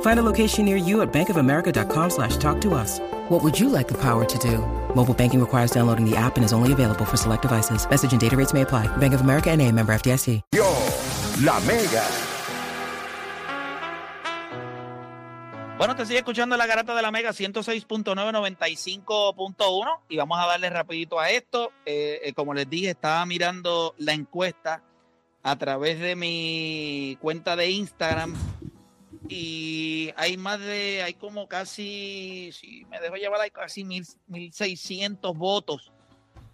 Find a location near you at bankofamerica.com slash talk to us. What would you like the power to do? Mobile banking requires downloading the app and is only available for select devices. Message and data rates may apply. Bank of America and a member FDIC. Yo, la Mega. Bueno, te sigue escuchando la garata de la Mega 106.995.1 y vamos a darle rapidito a esto. Eh, eh, como les dije, estaba mirando la encuesta a través de mi cuenta de Instagram y hay más de, hay como casi, si me dejo llevar, hay casi mil, 1.600 votos.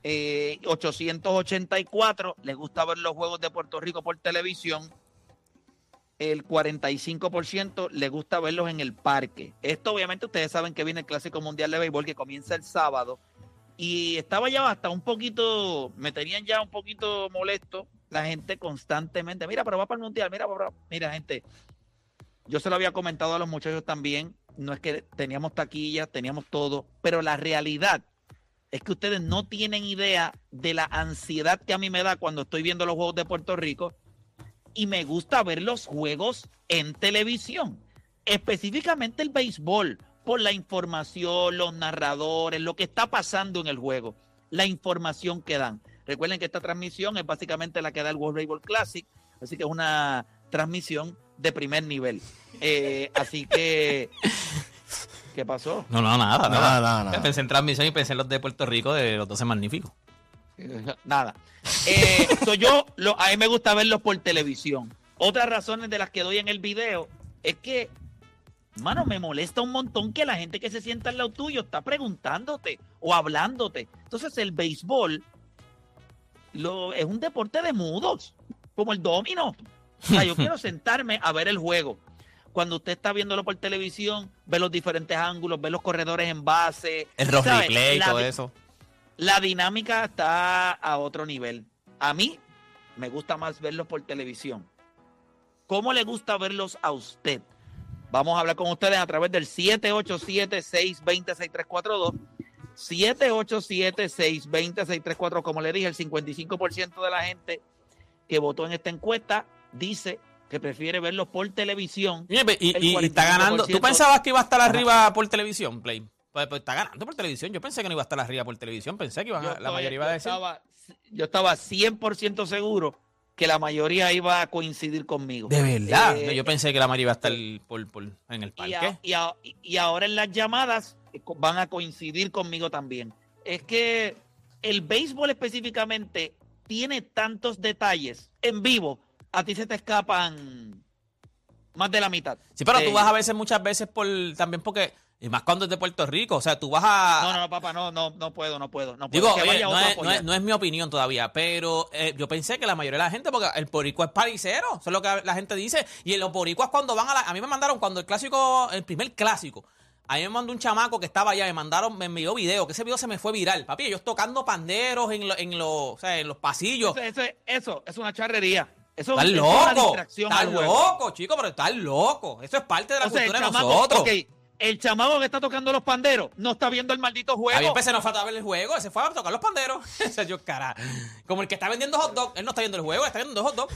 Eh, 884 les gusta ver los juegos de Puerto Rico por televisión el 45% le gusta verlos en el parque. Esto obviamente ustedes saben que viene el Clásico Mundial de Béisbol que comienza el sábado y estaba ya hasta un poquito, me tenían ya un poquito molesto la gente constantemente, mira, pero va para el Mundial, mira, mira gente, yo se lo había comentado a los muchachos también, no es que teníamos taquillas, teníamos todo, pero la realidad es que ustedes no tienen idea de la ansiedad que a mí me da cuando estoy viendo los Juegos de Puerto Rico y me gusta ver los juegos en televisión, específicamente el béisbol, por la información, los narradores, lo que está pasando en el juego, la información que dan. Recuerden que esta transmisión es básicamente la que da el World Baseball Classic, así que es una transmisión de primer nivel. Eh, así que, ¿qué pasó? No, no, nada, nada, nada, nada. Pensé en transmisión y pensé en los de Puerto Rico de los 12 magníficos. Nada. Eh, yo, lo, a mí me gusta verlos por televisión. Otras razones de las que doy en el video es que, mano, me molesta un montón que la gente que se sienta al lado tuyo está preguntándote o hablándote. Entonces, el béisbol lo, es un deporte de mudos, como el domino. O sea, yo quiero sentarme a ver el juego. Cuando usted está viéndolo por televisión, ve los diferentes ángulos, ve los corredores en base. El rock replay y todo eso la dinámica está a otro nivel. A mí me gusta más verlos por televisión. ¿Cómo le gusta verlos a usted? Vamos a hablar con ustedes a través del 787-620-6342. 787-620-6342. Como le dije, el 55% de la gente que votó en esta encuesta dice que prefiere verlos por televisión. Y, está ganando. ¿Tú pensabas que iba a estar arriba por televisión, Play? Pues, pues, está ganando por televisión. Yo pensé que no iba a estar arriba por televisión. Pensé que la mayoría iba a decir. Estaba, yo estaba 100% seguro que la mayoría iba a coincidir conmigo. De verdad. Eh, yo pensé que la mayoría iba a estar por, en el parque. Y, ahora en las llamadas eh, van a coincidir conmigo también. Es que el béisbol específicamente tiene tantos detalles en vivo. A ti se te escapan más de la mitad. Sí, pero tú vas a veces, muchas veces, por también porque y más cuando es de Puerto Rico. O sea, tú vas a. No, no, papá, no, no, no puedo, no puedo. No Digo, no, es, mi opinión todavía, pero eh, yo pensé que la mayoría de la gente, porque el boricua es paricero, eso es lo que la gente dice. Y los boricuas cuando van a la. A mí me mandaron cuando el clásico, el primer clásico. A mí me mandó un chamaco que estaba allá, me mandaron, me envió video, que ese video se me fue viral. Papi, ellos tocando panderos en, en, o sea, en los pasillos. Eso, eso, es una charrería. Eso, estás loco. Estás loco, chico, pero estás loco. Eso es parte de la cultura de nosotros el chamaco que está tocando los panderos no está viendo el maldito juego. A mí empecé no falta ver el juego, ese fue a tocar los panderos. Ese yo, cara. Como el que está vendiendo hot dog, él no está viendo el juego, está viendo hot dog.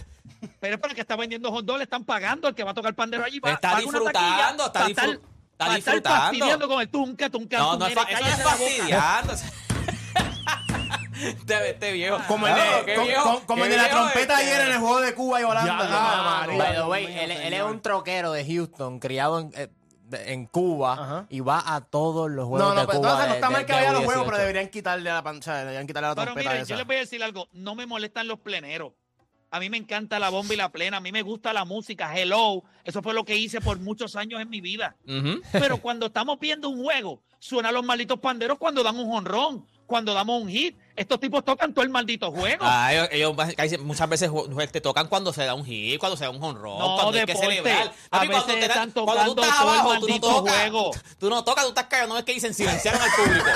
Pero es para el que está vendiendo hot dog, le están pagando, el que va a tocar el pandero allí. Va, está disfrutando, está, disfrutando. Está disfrutando. fastidiando con el tunca, tunca. No, no, es, eso es fastidiando. Este, este, viejo. Como el de, como, el de la trompeta ayer en el juego de Cuba y Holanda. él, es un troquero de Houston, criado en, eh, en Cuba y va a todos los juegos no, no, de Cuba. No, está mal que vaya a los juegos, pero deberían quitarle la pantalla, deberían quitarle la trompeta. Pero mire, yo les voy a decir algo, no me molestan los pleneros. A mí me encanta la bomba y la plena. A mí me gusta la música. Hello. Eso fue lo que hice por muchos años en mi vida. Ujú. Pero cuando estamos viendo un juego, suenan los malditos panderos cuando dan un honrón, cuando damos un hit. Estos tipos tocan todo el maldito juego. Ah, ellos, muchas veces te tocan cuando se da un hit, cuando se da un honrón, No, cuando hay que deporte. celebrar. A cuando veces te dan- están cuando tú todo el tú no maldito tocas. juego. Tú no tocas, tú estás callado. No es que dicen silenciaron al público.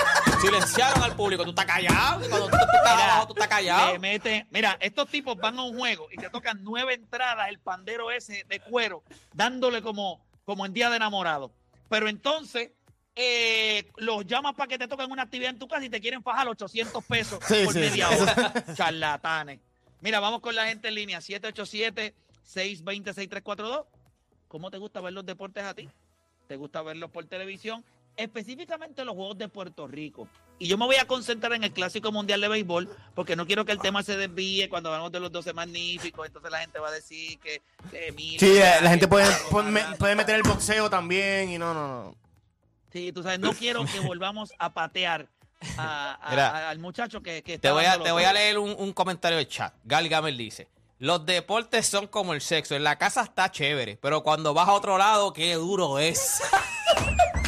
silenciaron al público. Tú estás callado. Cuando tú, tú estás Mira, abajo, tú estás callado. meten- mira, estos tipos van a un juego y te tocan nueve entradas, el pandero ese de cuero, dándole como, como en día de enamorado. Pero entonces eh, los llamas para que te toquen una actividad en tu casa y te quieren fajar 800 pesos Sí, por sí, media sí. hora. Charlatanes. Mira, vamos con la gente en línea. 787-620-6342. ¿Cómo te gusta ver los deportes a ti? ¿Te gusta verlos por televisión? Específicamente los juegos de Puerto Rico. Y yo me voy a concentrar en el Clásico Mundial de Béisbol porque no quiero que el tema se desvíe cuando hablamos de los 12 magníficos. Entonces la gente va a decir que... Sí, eh, que- la gente puede, puede meter el boxeo también y no, no, no. Sí, tú sabes, no quiero que volvamos a patear a- a- Mira, a- al muchacho que, que Te está voy a, te voy a leer un, un comentario de chat. Gal Gamer dice: Los deportes son como el sexo. En la casa está chévere, pero cuando vas a otro lado, qué duro es.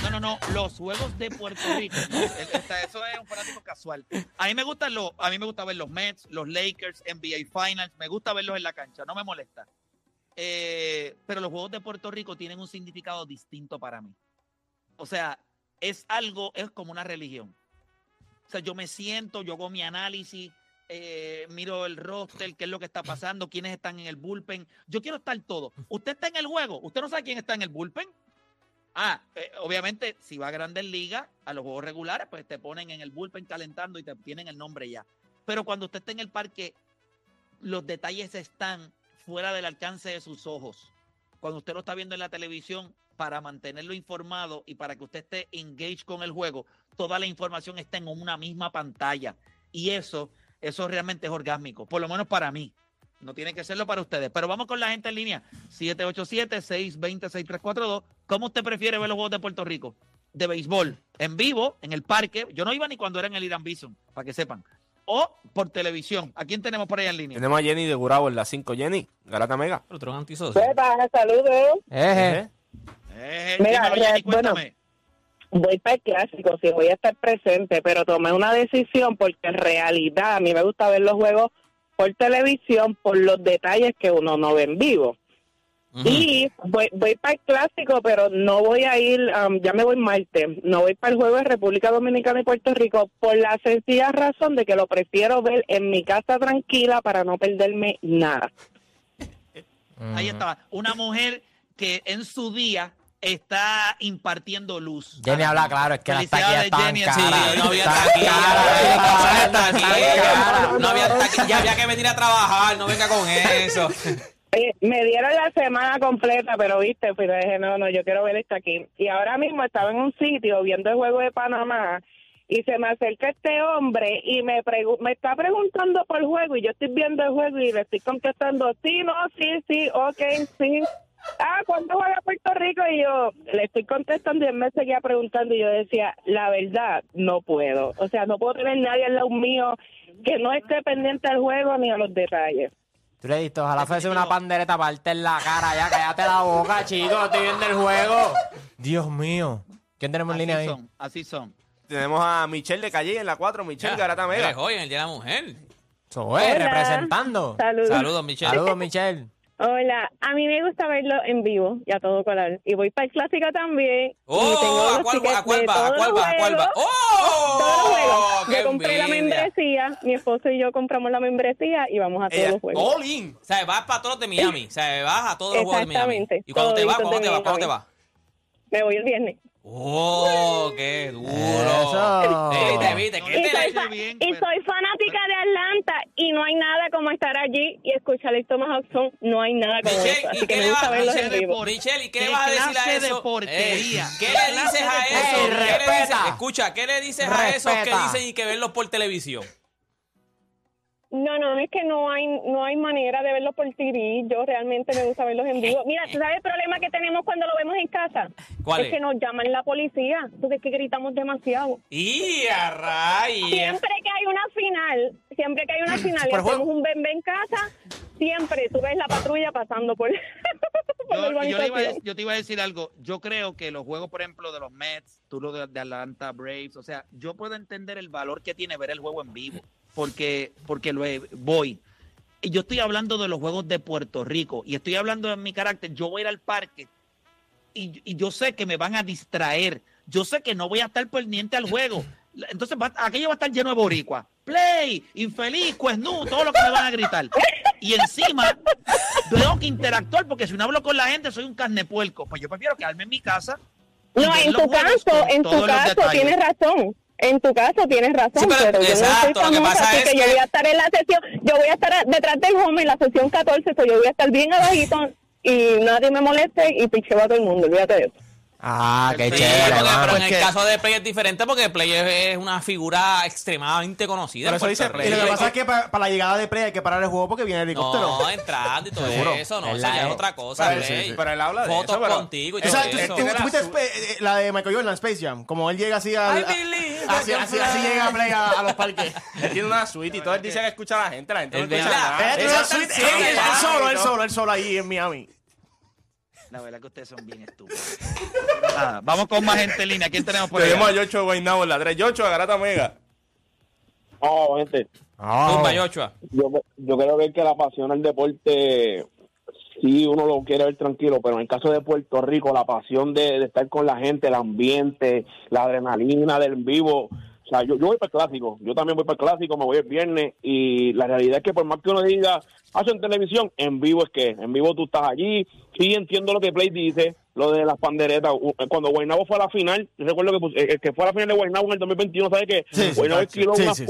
No, no, no, los juegos de Puerto Rico. no, eso es un fanático casual. A mí me gustan los, a mí me gusta ver los Mets, los Lakers, NBA Finals, me gusta verlos en la cancha, no me molesta. Eh, pero los juegos de Puerto Rico tienen un significado distinto para mí. O sea, es algo, es como una religión. O sea, yo me siento, yo hago mi análisis, eh, miro el roster, qué es lo que está pasando, quiénes están en el bullpen. Yo quiero estar todo. Usted está en el juego, usted no sabe quién está en el bullpen. Ah, eh, obviamente, si va a Grandes Ligas, a los juegos regulares, pues te ponen en el bullpen calentando y te tienen el nombre ya. Pero cuando usted está en el parque, los detalles están fuera del alcance de sus ojos. Cuando usted lo está viendo en la televisión, para mantenerlo informado y para que usted esté engaged con el juego, toda la información está en una misma pantalla. Y eso, eso realmente es orgásmico, por lo menos para mí. No tiene que serlo para ustedes. Pero vamos con la gente en línea. 787-620-6342. ¿Cómo usted prefiere ver los juegos de Puerto Rico? De béisbol, en vivo, en el parque. Yo no iba ni cuando era en el Irán Bison, para que sepan. O por televisión. ¿A quién tenemos por ahí en línea? Tenemos a Jenny de Gurabo en la 5. Jenny, Garata Mega. Eres antisocio. saludos. Eje. Eh, Mira, Jenny, bueno. Voy para el clásico, sí, voy a estar presente, pero tomé una decisión porque en realidad a mí me gusta ver los juegos por televisión por los detalles que uno no ve en vivo. Y voy, voy para el clásico, pero no voy a ir, um, ya me voy martes, no voy para el juego de República Dominicana y Puerto Rico por la sencilla razón de que lo prefiero ver en mi casa tranquila para no perderme nada. Ahí estaba. Una mujer que en su día está impartiendo luz. Jenny habla claro, es que las taquillas están caras. día. no había taquilla, no había taquilla, había taquilla, ya había que venir a trabajar, no venga con eso. Oye, me dieron la semana completa, pero viste, pues dije, no, no, yo quiero ver esto aquí. Y ahora mismo estaba en un sitio viendo el juego de Panamá y se me acerca este hombre y me pregu- me está preguntando por el juego y yo estoy viendo el juego y le estoy contestando, sí, no, sí, sí, ok, sí. Ah, ¿cuándo juega Puerto Rico? Y yo le estoy contestando y él me seguía preguntando y yo decía, la verdad, no puedo. O sea, no puedo tener nadie al lado mío que no esté pendiente al juego ni a los detalles. Tú le diste, ojalá fuese una pandereta para darte en la cara ya, cállate la boca, chico, estoy viendo el juego. Dios mío. ¿Quién tenemos en línea Así ahí? son, así son. Tenemos a Michelle de Calle en la 4. Michelle, Garata Eres Mega. hoy en el Día de la Mujer. Eso es, Hola. representando. Saludos. Saludos, Michelle. Saludos, Michelle. Hola, a mí me gusta verlo en vivo y a todo color. Y voy para el clásico también. Oh, ¿a cuál, tickets a cuál va? ¿A cuál va? ¿A cuál va? ¡Oh! todos los juegos. ¡Qué Yo compré la membresía, mi esposo y yo compramos la membresía y vamos a todos Ella, los juegos. all in. O sea, vas para todos de Miami. O sea, vas a todos los juegos de Miami. Exactamente, ¿Y cuándo te vas? ¿Cuándo te vas? ¿Cuándo te vas? Me voy el viernes. ¡Oh, qué duro! Eso. Viste, viste, ¿qué Y te soy, fa- bien, y pero- soy fanática de Atlanta y no hay nada como estar allí y escuchar el Thomas Hudson. No hay nada como Michelle, eso. ¿y Así qué que le me vas gusta a verlos en vivo. Michelle, ¿y qué, ¿Qué le vas a decir a eso? porquería? Eh, ¿Qué ¿Qué le dices a eso? ¿Qué le dices? Respeta. Escucha, ¿qué le dices a esos que dicen y que verlos por televisión? No, no, es que no hay no hay manera de verlos por TV. Yo realmente me gusta verlos en vivo. Mira, ¿tú sabes el problema que tenemos cuando lo vemos en casa? ¿Cuál es es? que nos llaman la policía. Porque es que gritamos demasiado. ¡Y a rayos! Siempre que hay una final, siempre que hay una final y hacemos un bebé en casa, siempre tú ves la patrulla pasando por, por Yo, yo, le iba a, yo te iba a decir algo. Yo creo que los juegos, por ejemplo, de los Mets, tú lo de, de Atlanta Braves, o sea, yo puedo entender el valor que tiene ver el juego en vivo, porque, porque lo he- voy. Y yo estoy hablando de los juegos de Puerto Rico y estoy hablando de mi carácter. Yo voy a ir al parque y, y yo sé que me van a distraer. Yo sé que no voy a estar pendiente al juego. Entonces, va- aquello va a estar lleno de boricua. Play, infeliz, cuesnú, todo lo que me van a gritar. Y encima, tengo que interactuar porque si no hablo con la gente soy un carnepuerco. Pues yo prefiero quedarme en mi casa. No, en tu juegos caso, con en tu caso tienes razón. En tu caso tienes razón, Sí, pero- pero, yo no soy lo que famosa, pasa así es que, yo voy a estar en la sesión, yo voy a estar detrás del home en la sesión 14, so yo voy a estar bien abajito y nadie me moleste y picheo a todo el mundo, olvídate de eso. Ah, qué Sí, chévere, porque- pero en el que- caso de Play es diferente porque Play es, una figura extremadamente conocida. En eso dice Play. Y lo que pasa es que para, para la llegada de Play hay que parar el juego porque viene el helicóptero. No, entrando y todo eso, no, Es eso ya es otra cosa, Pero, Play. pero él habla de Fotos eso, pero- contigo y todo Exacto, eso. tú- tú viste Spa- eh, la de Michael Jordan, Space Jam, como él llega así I believe así, así, así llega a Play a, a los parques. Él tiene una suite y todo él dice que escucha a la gente, la gente no Es escucha nada. Él, solo, él solo, él solo ahí en Miami. La verdad que ustedes son bien estúpidos. Nada, vamos con más gente en línea. ¿Quién tenemos por ahí? Tenemos a Yocho Guaynabo en la 3. Yocho, a Garata Mega. Oh, gente, Tumba, Yoshua. yo, yo creo que, que la pasión al deporte, sí, uno lo quiere ver tranquilo, pero en el caso de Puerto Rico, la pasión de, de estar con la gente, el ambiente, la adrenalina del vivo. O sea, yo, yo voy para el clásico, yo también voy para el clásico, me voy el viernes. Y la realidad es que por más que uno diga, hace en televisión, en vivo es que, en vivo tú estás allí, sí entiendo lo que Play dice, lo de las panderetas, U- cuando Guaynabo fue a la final, yo recuerdo que pues, el que fue a la final de Guaynabo en el 2021, ¿sabe que Sí, Guaynabo sí, una, sí,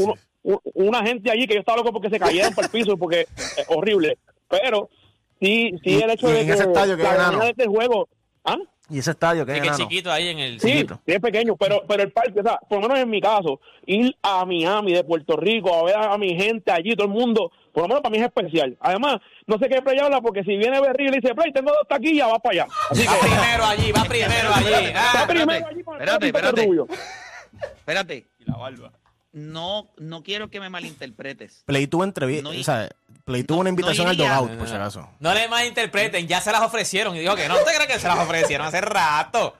uno- una gente allí que yo estaba loco porque se cayeron para el piso porque eh, horrible. Pero sí sí el hecho de que la es de este juego ¿ah? Y ese estadio que Sí, es que chiquito ahí en el... sí, Chiquito. sí es pequeño pero pero el parque o sea por lo menos en mi caso ir a Miami de Puerto Rico a ver a, mi gente allí todo el mundo por lo menos para mí es especial además no sé qué Play habla porque si viene Berry y le dice Play tengo dos taquillas va para allá así Va que primero allí, va primero allí. va Ah, primero espérate, allí con el espérate, espérate. Espérate, Y la barba. No, no quiero que me malinterpretes. Play tuvo entrevista, No o sea, Play tuvo una no invitación al iría. dogout, por si acaso. No le malinterpreten, ya se las ofrecieron. Y dijo que no, ¿usted cree que se las ofrecieron hace rato?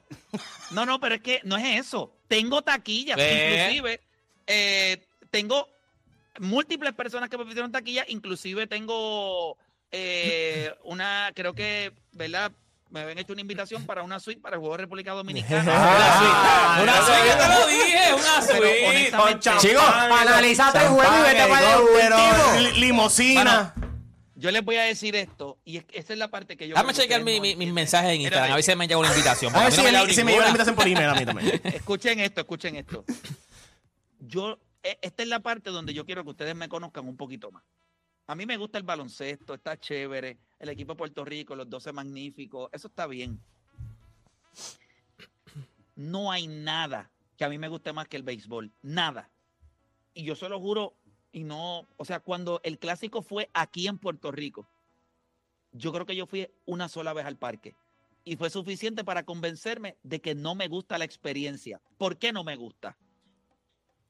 No, no, pero es que no es eso. Tengo taquillas, Ve. inclusive eh, tengo múltiples personas que me pidieron taquillas, inclusive tengo eh, una, creo que, ¿verdad? Me habían hecho una invitación para una suite para el Juego de República Dominicana. Ah, Una suite, yo te lo dije, una suite. Chicos, Analízate el juego y vete para el limosina. yo les voy a decir esto, y es- esa es la parte que yo... Que chequear mi- no mi- mis mensajes en Instagram, a ver si me llega una invitación. A ver si no me si me ninguna. invitación por email a mí también. Escuchen esto, escuchen esto. Yo, e- esta es la parte donde yo quiero que ustedes me conozcan un poquito más. A mí me gusta el baloncesto, está chévere, el equipo de Puerto Rico, los 12 magníficos, eso está bien. No hay nada que a mí me guste más que el béisbol, nada. Y yo se lo juro, y no, o sea, cuando el clásico fue aquí en Puerto Rico, yo creo que yo fui una sola vez al parque y fue suficiente para convencerme de que no me gusta la experiencia. ¿Por qué no me gusta?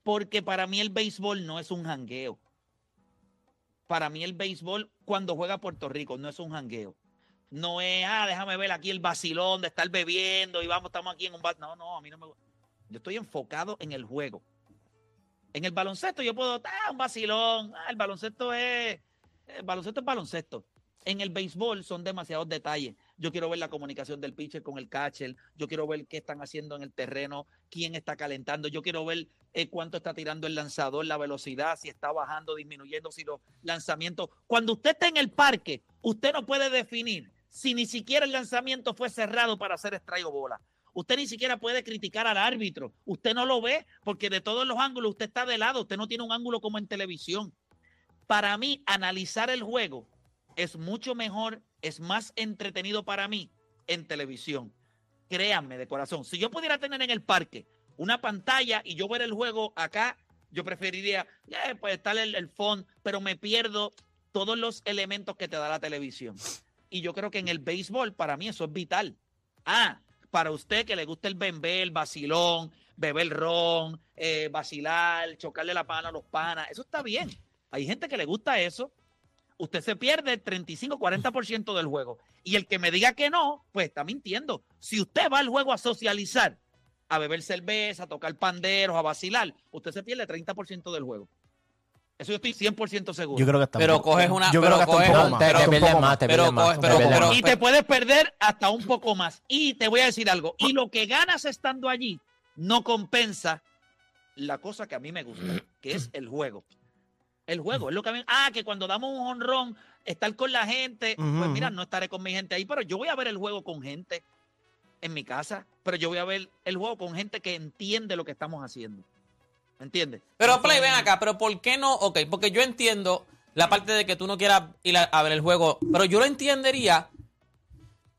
Porque para mí el béisbol no es un jangueo. Para mí el béisbol cuando juega Puerto Rico no es un jangueo. No es, ah, déjame ver aquí el vacilón de estar bebiendo y vamos, estamos aquí en un bar. No, no, a mí no me gusta. Yo estoy enfocado en el juego. En el baloncesto yo puedo, ah, un vacilón, ah, el baloncesto es, el baloncesto es baloncesto. En el béisbol son demasiados detalles. Yo quiero ver la comunicación del pitcher con el catcher. Yo quiero ver qué están haciendo en el terreno, quién está calentando. Yo quiero ver eh, cuánto está tirando el lanzador, la velocidad, si está bajando, disminuyendo, si los lanzamientos. Cuando usted está en el parque, usted no puede definir si ni siquiera el lanzamiento fue cerrado para hacer strike o bola. Usted ni siquiera puede criticar al árbitro. Usted no lo ve porque de todos los ángulos usted está de lado. Usted no tiene un ángulo como en televisión. Para mí, analizar el juego es mucho mejor, es más entretenido para mí en televisión. Créanme de corazón. Si yo pudiera tener en el parque una pantalla y yo ver el juego acá, yo preferiría, eh, pues estar el, el pero me pierdo todos los elementos que te da la televisión. Y yo creo que en el béisbol, para mí eso es vital. Ah, para usted que le gusta el bembé, el vacilón, beber ron, eh, vacilar, chocarle la pana a los panas, eso está bien. Hay gente que le gusta eso. Usted se pierde el 35-40% del juego. Y el que me diga que no, pues está mintiendo. Si usted va al juego a socializar, a beber cerveza, a tocar panderos, a vacilar, usted se pierde 30% del juego. Eso yo estoy 100% seguro. Yo creo que está Pero coges una- Yo pero creo que está coges- un poco más. te, pierdes más, te pierdes más. pero- pero- más. y te puedes perder hasta un poco más. Y te voy a decir algo. Y lo que ganas estando allí no compensa la cosa que a mí me gusta, que es el juego. El juego es lo que a mí. Ah, que cuando damos un honrón, estar con la gente. Ujú, Pues mira, no estaré con mi gente ahí, pero yo voy a ver el juego con gente en mi casa. Pero yo voy a ver el juego con gente que entiende lo que estamos haciendo. ¿Me entiendes? Pero Play, ven acá, pero ¿por qué no? Ok, porque yo entiendo la parte de que tú no quieras ir a, a ver el juego, pero yo lo entendería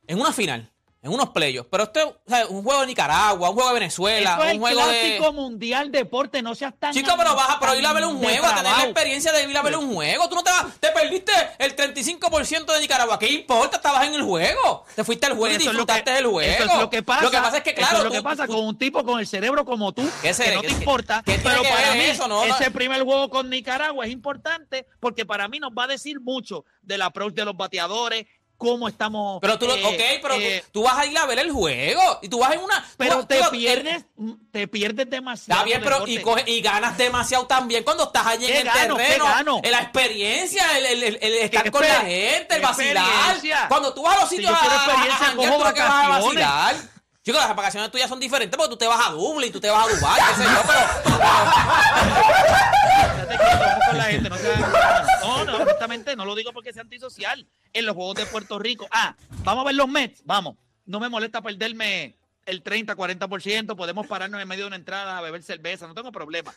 en una final, en unos playoffs. Pero esto es o sea, un juego de Nicaragua, un juego de Venezuela, Eso es un el juego clásico de. mundial deporte, no seas tan. Chico, pero vas a pero ir a ver un juego, a tener la experiencia de ir a ver un juego. Tú no te vas, te perdiste el 35% de Nicaragua. ¿Qué importa? Estabas en el juego. Te fuiste al juego y disfrutaste del juego. Eso es lo que pasa. Lo que pasa es que, claro, es lo que pasa con un tipo con el cerebro como tú, ¿Qué que no te importa. pero para mí, eso? No, ese primer juego con Nicaragua es importante porque para mí nos va a decir mucho del approach de los bateadores, cómo estamos. Pero tú, eh, ok, pero tú- eh, tú, vas a ir a ver el juego y tú vas en una. pero vas- te pierdes, te pierdes demasiado. Está bien, pero y, coge- y ganas demasiado también cuando estás allí en ¿Qué el gano? ¿Qué terreno. En la experiencia, el, el- el- el estar ¿Qué con la gente, el vacilar. Cuando tú vas a los Si sitios yo a, a- a cojo lo que vas a vacilar. Chicos, las vacaciones tuyas son diferentes porque tú te vas a Dublín, tú te vas a Dubái, qué sé yo, pero... No No, no, honestamente, no lo digo porque sea antisocial. En los Juegos de Puerto Rico. Ah, vamos a ver los Mets, vamos. No me molesta perderme el 30, 40%, podemos pararnos en medio de una entrada a beber cerveza, no tengo problema.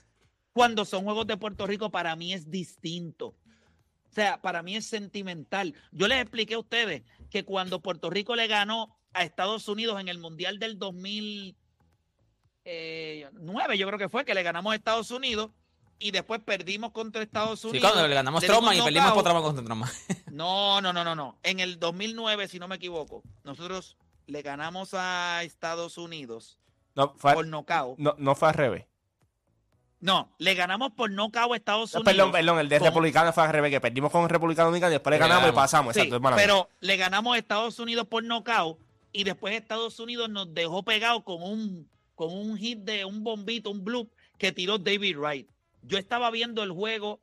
Cuando son Juegos de Puerto Rico, para mí es distinto. O sea, para mí es sentimental. Yo les expliqué a ustedes que cuando Puerto Rico le ganó a Estados Unidos en el Mundial del 2009, yo creo que fue, que le ganamos a Estados Unidos y después perdimos contra Estados Sí, Unidos. cuando le ganamos Troma y dimos perdimos por Troma contra Troma. No, no, no, no, no. En el 2009, si no me equivoco, nosotros le ganamos a Estados Unidos No, fue, por nocaut. no, no fue al revés. No, le ganamos por nocaut a Estados No, Unidos. perdón, perdón, el de con- Republicano fue al revés, que perdimos con el Republicano Dominicano y después le Le ganamos y pasamos. Sí, Exacto, es pero le ganamos a Estados Unidos por nocaut y después Estados Unidos nos dejó pegado con un, con un hit de un bombito, un bloop que tiró David Wright. Yo estaba viendo el juego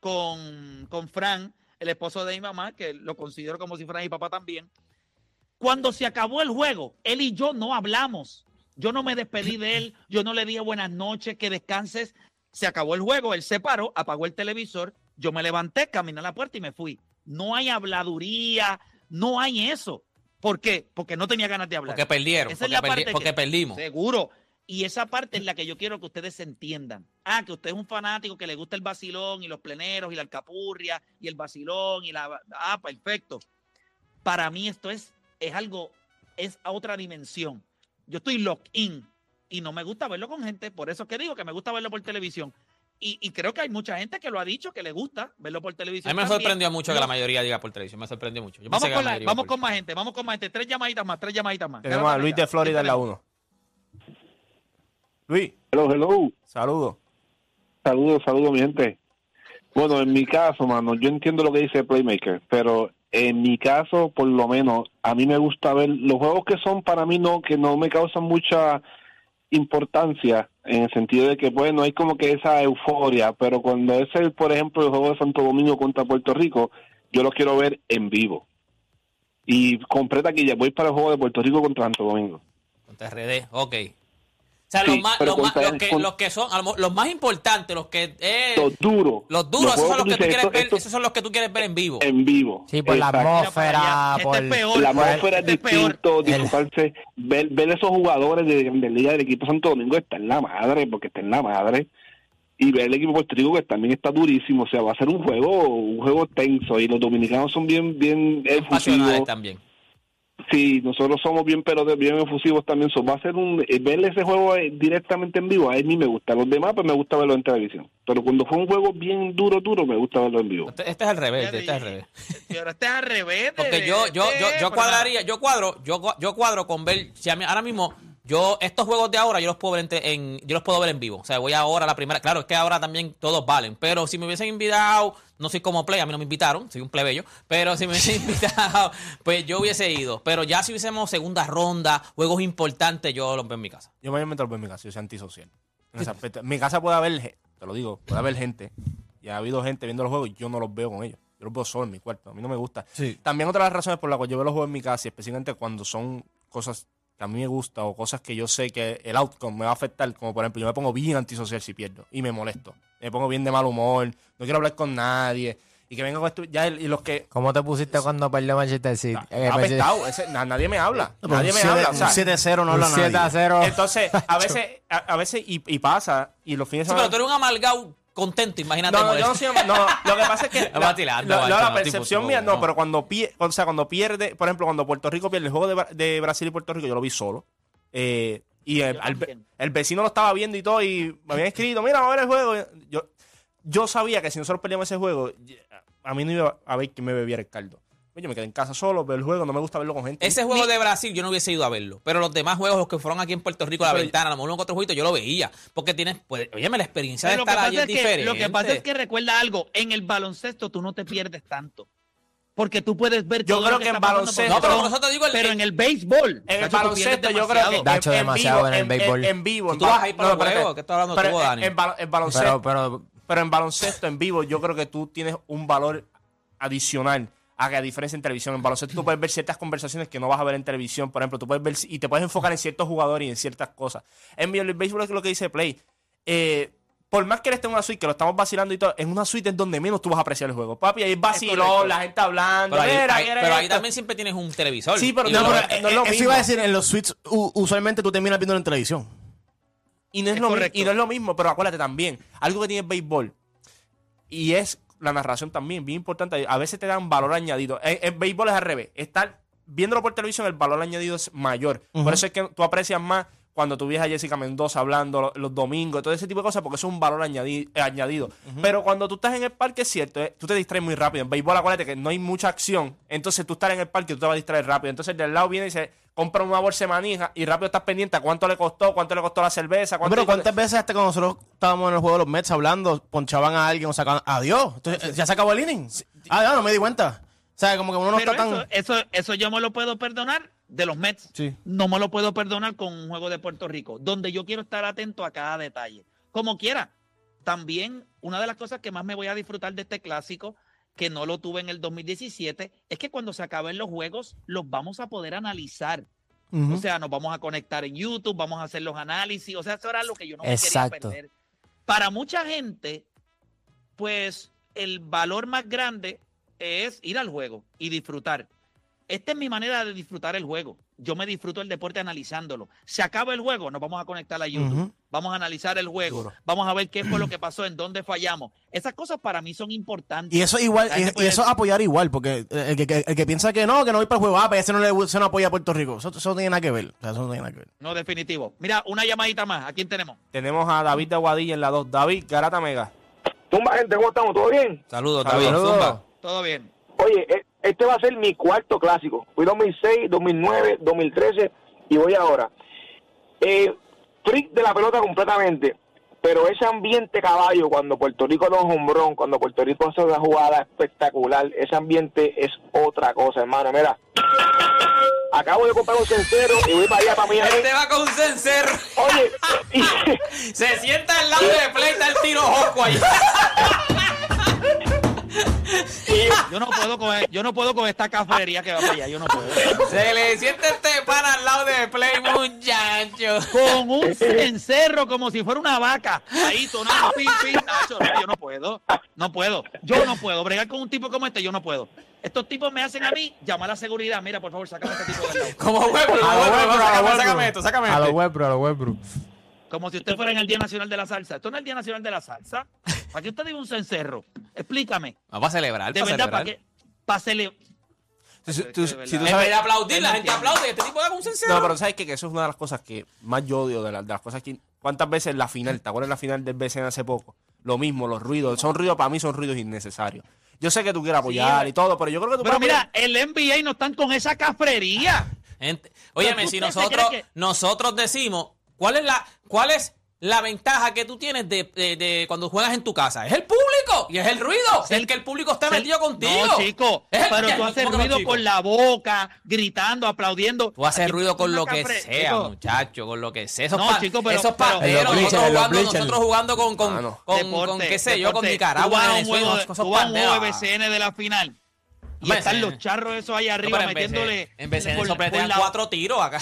con, con Fran, el esposo de mi mamá, que lo considero como si fuera mi papá también. Cuando se acabó el juego, él y yo no hablamos. Yo no me despedí de él, yo no le dije buenas noches, que descanses. Se acabó el juego, él se paró, apagó el televisor, yo me levanté, caminé a la puerta y me fui. No hay habladuría, no hay eso. ¿Por qué? Porque no tenía ganas de hablar. Porque perdieron, Esa es porque, la perdi- parte que- perdimos. Seguro. Y esa parte es la que yo quiero que ustedes se entiendan. Ah, que usted es un fanático que le gusta el vacilón y los pleneros y la alcapurria y el vacilón y la... Ah, perfecto. Para mí esto es, es algo, es a otra dimensión. Yo estoy locked in y no me gusta verlo con gente. Por eso es que digo que me gusta verlo por televisión. Y, y creo que hay mucha gente que lo ha dicho que le gusta verlo por A televisión. mí me también. sorprendió mucho que la mayoría diga por televisión. Me sorprendió mucho. Yo Vamos, con, la vamos con más gente, vamos con más gente. Tres llamaditas más, tres llamaditas más. Tenemos a Luis de Florida en la 1. Luis, Hello, hello. saludos. Saludos, saludos, mi gente. Bueno, en mi caso, mano, yo entiendo lo que dice Playmaker, pero en mi caso, por lo menos, a mí me gusta ver los juegos que son para mí no, que no me causan mucha importancia en el sentido de que, bueno, hay como que esa euforia, pero cuando es el, por ejemplo, el juego de Santo Domingo contra Puerto Rico, yo lo quiero ver en vivo. Y compré taquilla, voy para el juego de Puerto Rico contra Santo Domingo. Contra RD, ok. O sea, Sí, los, más, los, más- contra- los que, con- los que son, los más importantes, los que... eh, Los duros. los duros, esos son los que tú dices, quieres esto- ver, esto esos son los que tú quieres ver en vivo. en vivo. Sí, por la atmósfera, Este por... es peor. la atmósfera es este es peor. distinto, disfrutarse, ver, ver esos jugadores de, de Liga del equipo Santo Domingo está en la madre, porque está en la madre, y ver el equipo Puerto Rico que también está durísimo, o sea, va a ser un juego, un juego tenso, y los dominicanos son bien, bien efusivos, también. Sí, nosotros somos bien, pero bien efusivos también, so, va a ser un, eh, ver ese juego eh, directamente en vivo, a mí me gusta, los demás pues me gusta verlo en televisión, pero cuando fue un juego bien duro, duro, me gusta verlo en vivo. Este, este es al revés, este es al revés. Pero este es al revés. Porque yo, yo, yo, yo cuadraría, yo cuadro, yo, yo cuadro con ver, si a mí, ahora mismo, Yo, estos juegos de ahora, yo los puedo ver en, yo los puedo ver en vivo. O sea, voy ahora a la primera. Claro, es que ahora también todos valen. Pero si me hubiesen invitado, no soy como Play, a mí no me invitaron, soy un plebeyo. Pero si me hubiesen invitado, pues yo hubiese ido. Pero ya si hubiésemos segunda ronda, juegos importantes, yo los veo en mi casa. Yo mayormente lo veo en mi casa, yo soy antisocial. En, ese aspecto. En mi casa puede haber, te lo digo, puede haber gente. Y ha habido gente viendo los juegos y yo no los veo con ellos. Yo los veo solo en mi cuarto. A mí no me gusta. Sí. También otra de las razones por las cuales yo veo los juegos en mi casa, y especialmente cuando son cosas que a mí me gusta o cosas que yo sé que el outcome me va a afectar, como por ejemplo, yo me pongo bien antisocial si pierdo y me molesto. Me pongo bien de mal humor, no quiero hablar con nadie. Y que venga con esto, ya, y los que... ¿Cómo te pusiste cuando perdió Manchester City? Eh, Ha Manchester- apestado, ese- na- nadie me habla. No, nadie me siete- habla. o un sea, 7-0 no habla 7 a nadie. 0. entonces, a veces, a, a veces, y, y pasa, y los fines de Sí, pero semana... tú eres un amalgado contento, imagínate. No, no, yo no soy- no, lo que pasa es que la, vacilando, la- la- Walter, la no, percepción tipo, mía, no, no. pero cuando pierde, o sea, cuando pierde, por ejemplo, cuando Puerto Rico pierde el juego de, Bra- de Brasil y Puerto Rico, yo lo vi solo. Eh, y el, al- vecino lo estaba viendo y todo, y me habían escrito, mira, vamos a ver el juego. Yo, yo sabía que si nosotros perdíamos ese juego, a mí no iba a ver quién me bebiera el caldo. Yo me quedé en casa solo, veo el juego, no me gusta verlo con gente. Ese juego de Brasil yo no hubiese ido a verlo. Pero los demás juegos, los que fueron aquí en Puerto Rico a la Pero- ventana, a lo mejor uno que otro jueguito, yo lo veía. Porque tienes, pues, óyeme, la experiencia de Pero lo que, estar allí pasa es que, diferente. lo que pasa es que recuerda algo, en el baloncesto tú no te pierdes tanto. Porque tú puedes ver Yo todo creo lo que que, en baloncesto- No, pero te digo el- Pero en el béisbol, En el baloncesto yo creo que. Dacho, en, demasiado vivo, en el béisbol. En, vivo, en Tú vas ahí para los espérate. juegos, ¿qué estás hablando Pero tú, en- Dani? En, bal- en baloncesto, Pero, pero, Pero en baloncesto, en vivo, yo creo que tú tienes un valor adicional a que a diferencia en televisión. En baloncesto tú puedes ver ciertas conversaciones que no vas a ver en televisión. Por ejemplo, tú puedes ver y te puedes enfocar en ciertos jugadores y en ciertas cosas. En el béisbol es lo que dice Play. Eh, por más que él esté en una suite, que lo estamos vacilando y todo, en una suite es donde menos tú vas a apreciar el juego. Papi, ahí vacilón, la gente hablando. Pero ahí, también siempre tienes un televisor. Sí, pero no, pero- Eh, no es lo eh, Eso mismo. iba a decir, en los suites usualmente tú terminas viendo en televisión. Y no es, Es lo correcto. y no es lo mismo, pero acuérdate también, algo que tiene el béisbol y es la narración también, bien importante, a veces te dan valor añadido. En, béisbol es al revés, estar viéndolo por televisión el valor añadido es mayor. Por eso es que tú aprecias más cuando tú ves a Jessica Mendoza hablando lo- los, domingos, todo ese tipo de cosas, porque eso es un valor añadi- eh, añadido. Pero cuando tú estás en el parque, es cierto, eh, tú te distraes muy rápido. En béisbol, acuérdate que no hay mucha acción, entonces tú estás en el parque, tú te vas a distraer rápido. Entonces, del lado viene y dice, compra una bolsa de manija y rápido estás pendiente a cuánto le costó, cuánto le costó la cerveza, cuánto Pero ¿cuántas veces hasta cuando nosotros estábamos en el juego de los Mets hablando, ponchaban a alguien o sacaban... Adiós. Entonces, ¿Ya se acabó el inning? Ah, ya, no me di cuenta. O sea, como que uno no Pero está tan... eso, eso, eso yo me lo puedo perdonar de los Mets. Sí. No me lo puedo perdonar con un juego de Puerto Rico, donde yo quiero estar atento a cada detalle. Como quiera. También una de las cosas que más me voy a disfrutar de este clásico, que no lo tuve en el 2017, es que cuando se acaben los juegos, los vamos a poder analizar. O sea, nos vamos a conectar en YouTube, vamos a hacer los análisis. O sea, eso era lo que yo no me Exacto. quería perder. Para mucha gente, pues el valor más grande es ir al juego y disfrutar. Esta es mi manera de disfrutar el juego. Yo me disfruto el deporte analizándolo. Se acaba el juego, nos vamos a conectar a YouTube. Vamos a analizar el juego. Vamos a ver qué fue lo que pasó, en dónde fallamos. Esas cosas para mí son importantes. Y eso igual, y, eso es apoyar igual, porque el que, que- el que piensa que no, que no voy para el juego, ah, pues ese no le ese no apoya a Puerto Rico. Eso, eso no tiene nada que ver. O sea, eso no tiene nada que ver. No, definitivo. Mira, una llamadita más. ¿A quién tenemos? Tenemos a David de Aguadilla en la 2. David, Garata Mega. Tumba, gente, ¿cómo estamos? ¿Todo bien? Saludos, Saludos. David. Zumba. Todo bien. Oye, e- este va a ser mi cuarto clásico. Fui 2006, 2009, 2013 y voy ahora. Eh, freak de la pelota completamente, pero ese ambiente caballo cuando Puerto Rico da un hombrón, cuando Puerto Rico hace una jugada espectacular, ese ambiente es otra cosa, hermano. Mira, acabo de comprar un cencero y voy para allá para Miami. Este va con un cencerro. Oye, y- Se sienta al lado de Play, está el tiro joco ahí. Yo no puedo con, yo no puedo con esta cafetería que va para allá. Yo no puedo. Se le siente este pana al lado de Play, muchacho. Con un cencerro como si fuera una vaca. Ahí sonando pin, pin, Nacho. No, yo no puedo. No puedo. Yo no puedo. Bregar con un tipo como este, yo no puedo. Estos tipos me hacen a mí llamar a la seguridad. Mira, por favor, sácame a este tipo del lado. Como web, bro, A lo web, bro, web, bro, a lo sácame, sácame esto, sácame A lo esto. web, bro, a lo web, bro. Como si usted fuera en el Día Nacional de la Salsa. Esto no es el Día Nacional de la Salsa. ¿Para qué usted diga un cencerro? Explícame. Vamos a celebrar, De para verdad, celebrar. ¿para qué? Para celebrar. Tú- si verdad. tú En vez sabes- de aplaudir, la gente aplaude. Este tipo haga un cencerro. No, pero sabes qué? que eso es una de las cosas que más yo odio de, la- de las cosas que. ¿Cuántas veces la final? ¿Te acuerdas la final del BCN hace poco? Lo mismo, los ruidos. Son ruidos, para mí son ruidos innecesarios. Yo sé que tú quieres apoyar Sí, y todo, pero yo creo que tú Pero mira, el NBA no están con esa cafrería. Gente, Óyeme, ¿tú si nosotros, que- nosotros decimos, ¿cuál es la, cuál es la ventaja que tú tienes de, de- de cuando juegas en tu casa? Es el público y es el ruido. Sí. el que el público está Sí. metido contigo. No, chico, Es el- pero tú haces ¿Cómo que no, ruido con la boca, gritando, aplaudiendo. Tú haces Aquí ruido con lo que cafre- sea, chico, muchacho, con lo que sea. Esos, No, pa- chico, pero- esos los nosotros jugando, bleachers. nosotros jugando con, con, con, deporte, con qué sé yo, con. Nicaragua, Tú vas a un Venezuela, juego de- esos tú vas a un juego de pasteros. BCN de la final y están los charros esos ahí arriba metiéndole en BCN por la- cuatro tiros acá.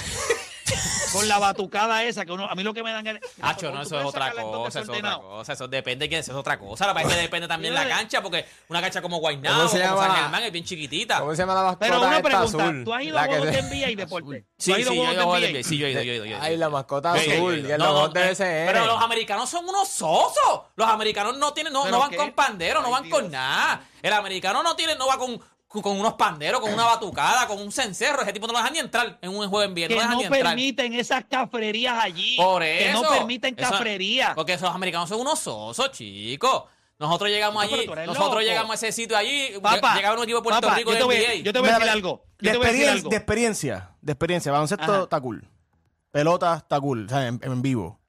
Con la batucada esa que uno a mí lo que me dan ganas- Hacho, no, eso es otra cosa, eso es otra cosa, eso depende de quién, eso es otra cosa. La verdad es que depende también la cancha, porque una cancha como Guaynabo, ¿Cómo como San? Germán es bien chiquitita. ¿Cómo se llama la mascota Pero una esta pregunta, azul? ¿tú has ido La a juegos de NBA y deporte? ¿Tú Sí, sí, yo he ido a de de NBA? Sí, yo he ido, yo he ido, yo he ido. Ay, la mascota azul. Y el logo de eh, BCN. Pero los americanos son unos sosos. Los americanos no tienen, no, ¿Pero no van con pandero, no van con nada. El americano no tiene, no va con, con, unos panderos, con una batucada, con un cencerro. Ese tipo no lo dejan ni entrar en un juego en. No que no ni entrar. permiten esas cafrerías allí. Por Que eso. no permiten cafrerías. Porque esos americanos son unos sosos, chicos. Nosotros llegamos allí, nosotros loco. llegamos a ese sitio allí, Papá, llegaba un equipo de Puerto papá, Rico yo de te voy. Yo te voy a decir algo. De, te voy a decir experien- algo. de experiencia, de experiencia. Baloncesto está cool. Pelota está cool, o sea, en, en vivo.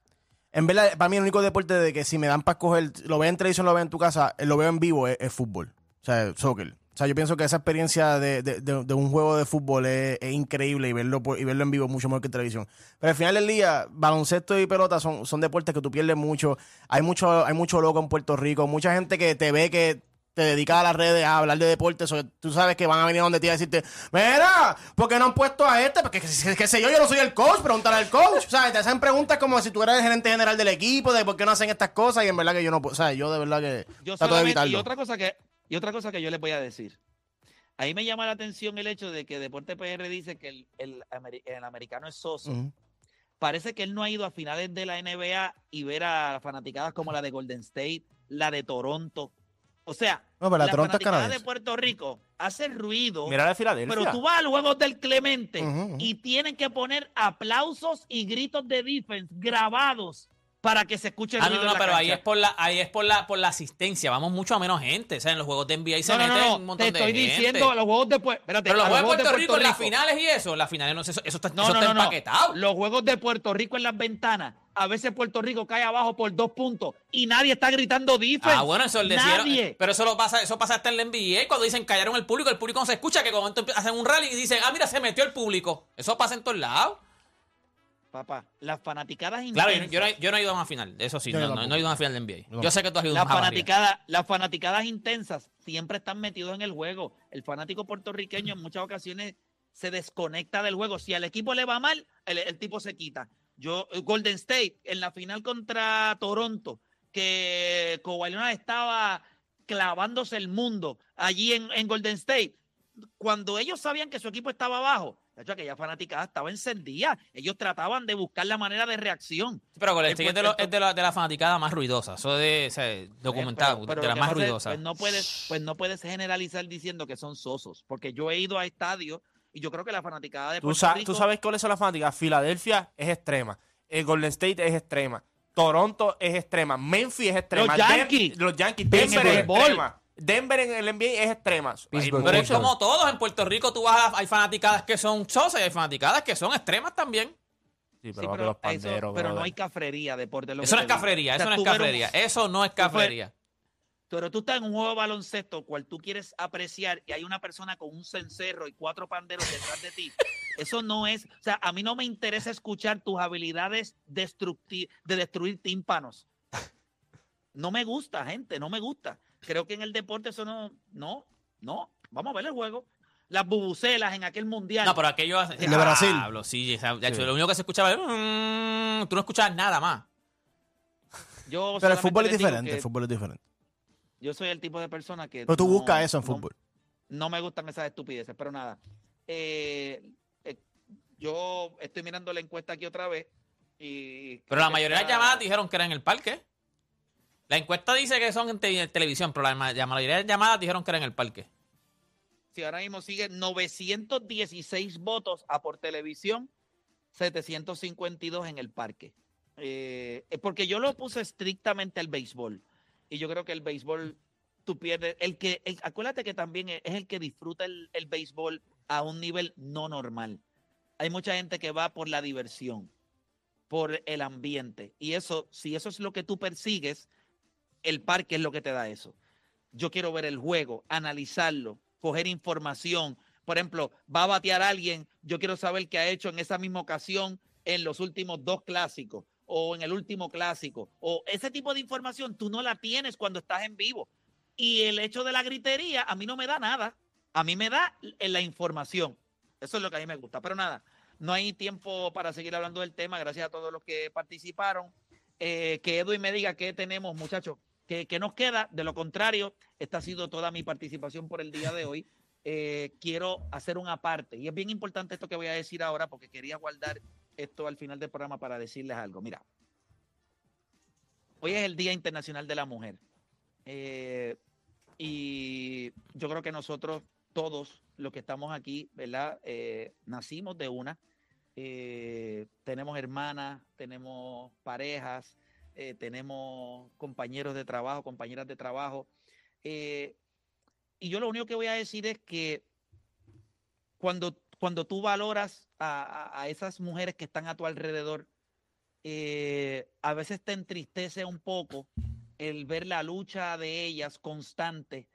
En verdad, para mí el único deporte de que si me dan para escoger, lo veo en televisión, lo veo en tu casa, eh, lo veo en vivo, es, es fútbol. O sea, soccer. O sea, yo pienso que esa experiencia de, de- de- de un juego de fútbol es, es increíble y verlo, por- y verlo en vivo es mucho mejor que en televisión. Pero al final del día, baloncesto y pelota son, son deportes que tú pierdes mucho. Hay mucho, hay mucho loco en Puerto Rico, mucha gente que te ve que te dedica a las redes a hablar de deportes, o tú sabes que van a venir donde ti a decirte, mira, ¿por qué no han puesto a este? Porque qué sé yo, yo no soy el coach, pregúntale al coach. O sea, te hacen preguntas como si tú eras el gerente general del equipo, de por qué no hacen estas cosas, y en verdad que yo no puedo, o sea, yo de verdad que Yo trato de solamente- y evitarlo. otra cosa que y otra cosa que yo les voy a decir. Ahí me llama la atención el hecho de que Deporte PR dice que el, el ameri- el americano es soso. Parece que él no ha ido a finales de la NBA y ver a fanaticadas como la de Golden State, la de Toronto. O sea, No, pero la la Toronto es fanaticada de. Puerto Rico hace ruido. Mira la de Filadelfia. Pero tú vas a los juegos del Clemente y tienen que poner aplausos y gritos de defense grabados para que se escuche el Ah, no, no, pero ahí es por la, ahí es por la, por la asistencia. Vamos mucho a menos gente. O sea, en los juegos de NBA se No, no, un montón te de estoy diciendo los juegos de Puerto Espérate, Pero los a juegos de Puerto, Rico, en las finales y eso, las finales no eso, eso está, No, eso no, está empaquetado. Los juegos de Puerto Rico en las ventanas. A veces Puerto Rico cae abajo por dos puntos y nadie está gritando defense. Ah, bueno, eso. Nadie. Pero eso lo pasa, eso pasa hasta en la NBA cuando dicen callaron el público, el público no se escucha, que como hacen un rally y dicen, ah, mira, se metió el público. Eso pasa en todos lados. Papá, las fanaticadas Claro, yo, intensas. yo no, yo no he ido a una final, eso sí, no, no, tampoco. no he ido a una final de NBA. No. Yo sé que tú has ido a Las una fanaticadas, las fanaticadas intensas siempre están metidos en el juego. El fanático puertorriqueño en muchas ocasiones se desconecta del juego. Si al equipo le va mal, el, el tipo se quita. Yo, Golden State, en la final contra Toronto, que Kawhi Leonard estaba clavándose el mundo allí en, en Golden State. Cuando ellos sabían que su equipo estaba abajo, de hecho, aquella fanaticada estaba encendida. Ellos trataban de buscar la manera de reacción. Sí, pero Golden El State es de, lo- puerto- es de la, de la fanaticada más ruidosa, eso de o sea, documentado, Eh, pero- pero de la más pasa ruidosa. Pues no, puedes, pues no puedes generalizar diciendo que son sosos, porque yo he ido a estadios y yo creo que la fanaticada de ¿Tú, Puerto sa- Rico... tú sabes cuáles son las fanáticas. Filadelfia es extrema. El Golden State es extrema. Toronto es extrema. Memphis es extrema. Los Yankees. los Yankees. En Denver el es béisbol. extrema. Denver en el NBA es extrema. Pittsburgh. Pero es como todos, en Puerto Rico tú vas a, hay fanaticadas que son sosas y hay fanaticadas que son extremas también. Sí, Sí, pero, los eso- panderos, pero no hay cafrería, deporte. lo Eso no es cafrería, O sea, eso no es cafrería, eso no es cafrería. Pero tú estás en un juego de baloncesto cual tú quieres apreciar y hay una persona con un cencerro y cuatro panderos detrás de ti. Eso no es, o sea, a mí no me interesa escuchar tus habilidades destructi- de destruir tímpanos. No me gusta, gente, no me gusta. Creo que en el deporte eso no, no, no. Vamos a ver el juego. Las bubucelas en aquel mundial. No, pero aquello El de Brasil. Diablo, sí, hecho, lo único que se escuchaba era, "Mm", tú no escuchabas nada más. Yo Pero el fútbol es diferente, el fútbol es diferente. Yo soy el tipo de persona que. Pero tú no- buscas eso en no- fútbol. No me gustan esas estupideces, pero nada. Eh, eh, yo estoy mirando la encuesta aquí otra vez. Y Pero la mayoría de las llamadas dijeron que era en el parque. La encuesta dice que son en, te- en televisión, pero la, ma- la mayoría de llamadas dijeron que era en el parque. Si ahora mismo sigue 916 votos a por televisión, 752 en el parque. Eh, porque yo lo puse estrictamente al béisbol. Y yo creo que el béisbol, tú pierdes. El que, acuérdate que también es, es el que disfruta el, el béisbol a un nivel no normal. Hay mucha gente que va por la diversión, por el ambiente. Y eso, si eso es lo que tú persigues, el parque es lo que te da eso. Yo quiero ver el juego, analizarlo, coger información. Por ejemplo, va a batear alguien, yo quiero saber qué ha hecho en esa misma ocasión en los últimos dos clásicos o en el último clásico. O ese tipo de información tú no la tienes cuando estás en vivo. Y el hecho de la gritería a mí no me da nada. A mí me da la información. Eso es lo que a mí me gusta. Pero nada, no hay tiempo para seguir hablando del tema. Gracias a todos los que participaron. Eh, que Edwin me diga qué tenemos, muchachos, qué, nos queda. De lo contrario, esta ha sido toda mi participación por el día de hoy. Eh, quiero hacer una parte. Y es bien importante esto que voy a decir ahora porque quería guardar esto al final del programa para decirles algo. Mira, hoy es el Día Internacional de la Mujer. Eh, y yo creo que nosotros todos los que estamos aquí, ¿verdad? Eh, nacimos de una. Tenemos hermanas, tenemos parejas, eh, tenemos compañeros de trabajo, compañeras de trabajo. y yo lo único que voy a decir es que cuando, cuando tú valoras a, a esas mujeres que están a tu alrededor, a veces te entristece un poco el ver la lucha de ellas constante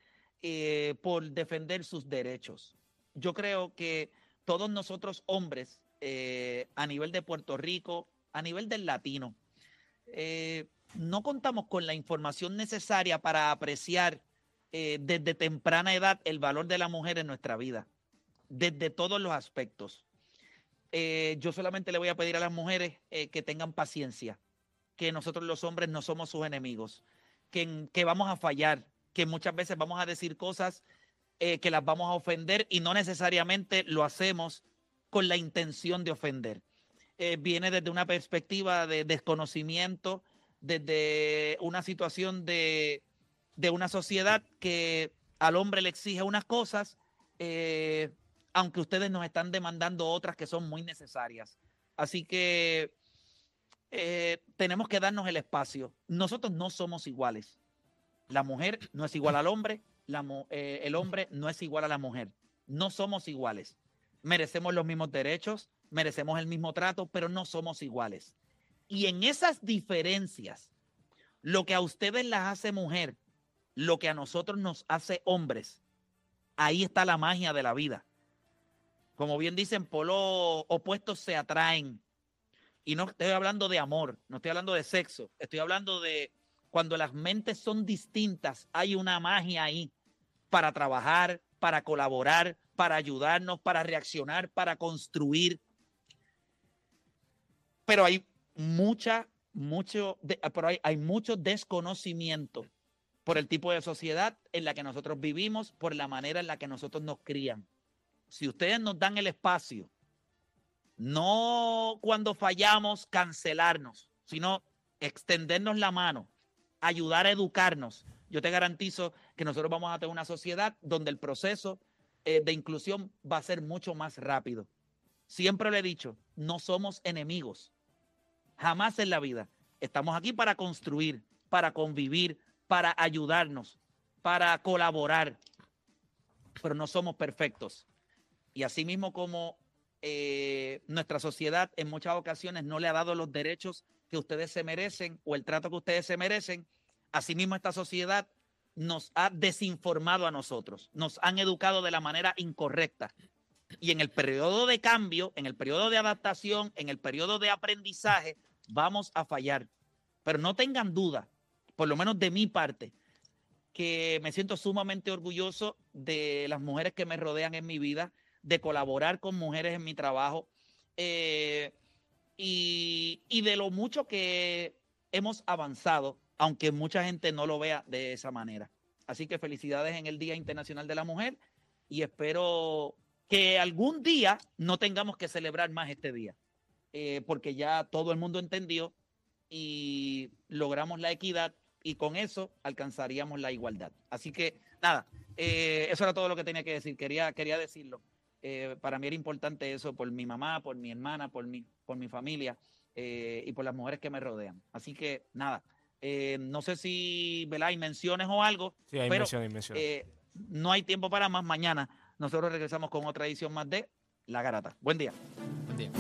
eh, por defender sus derechos. Yo creo que todos nosotros hombres, eh, a nivel de Puerto Rico, a nivel del latino, eh, no contamos con la información necesaria para apreciar desde temprana edad el valor de la mujer en nuestra vida, desde todos los aspectos. yo solamente le voy a pedir a las mujeres que tengan paciencia, que nosotros los hombres no somos sus enemigos, que, que vamos a fallar, que muchas veces vamos a decir cosas eh, que las vamos a ofender y no necesariamente lo hacemos con la intención de ofender. Eh, viene desde una perspectiva de desconocimiento, desde una situación de, una sociedad que al hombre le exige unas cosas, eh, aunque ustedes nos están demandando otras que son muy necesarias. Así que tenemos que darnos el espacio. Nosotros no somos iguales. La mujer no es igual al hombre, eh, el hombre no es igual a la mujer. No somos iguales. Merecemos los mismos derechos, merecemos el mismo trato, pero no somos iguales. Y en esas diferencias, lo que a ustedes las hace mujer, lo que a nosotros nos hace hombres, ahí está la magia de la vida. Como bien dicen, polos opuestos se atraen. Y no estoy hablando de amor, no estoy hablando de sexo, estoy hablando de cuando las mentes son distintas, hay una magia ahí para trabajar, para colaborar, para ayudarnos, para reaccionar, para construir. Pero hay mucha, mucho, pero hay, hay mucho desconocimiento por el tipo de sociedad en la que nosotros vivimos, por la manera en la que nosotros nos crían. Si ustedes nos dan el espacio, no cuando fallamos cancelarnos, sino extendernos la mano, ayudar a educarnos, yo te garantizo que nosotros vamos a tener una sociedad donde el proceso eh, de inclusión va a ser mucho más rápido. Siempre le he dicho, no somos enemigos. Jamás en la vida. Estamos aquí para construir, para convivir, para ayudarnos, para colaborar. Pero no somos perfectos. Y así mismo como eh, nuestra sociedad en muchas ocasiones no le ha dado los derechos que ustedes se merecen o el trato que ustedes se merecen, asimismo esta sociedad nos ha desinformado a nosotros, nos han educado de la manera incorrecta. Y en el periodo de cambio, en el periodo de adaptación, en el periodo de aprendizaje, vamos a fallar. Pero no tengan duda, por lo menos de mi parte, que me siento sumamente orgulloso de las mujeres que me rodean en mi vida, de colaborar con mujeres en mi trabajo. Eh, y, de lo mucho que hemos avanzado, aunque mucha gente no lo vea de esa manera. Así que felicidades en el Día Internacional de la Mujer y espero que algún día no tengamos que celebrar más este día, eh, porque ya todo el mundo entendió y logramos la equidad y con eso alcanzaríamos la igualdad. Así que nada, eh, eso era todo lo que tenía que decir, quería, quería decirlo. Eh, para mí era importante eso por mi mamá, por mi hermana, por mi, por mi familia y por las mujeres que me rodean. Así que nada, no sé si hay menciones o algo, sí, hay pero menciones, menciones. no hay tiempo para más. Mañana nosotros regresamos con otra edición más de La Garata. Buen día. Buen día.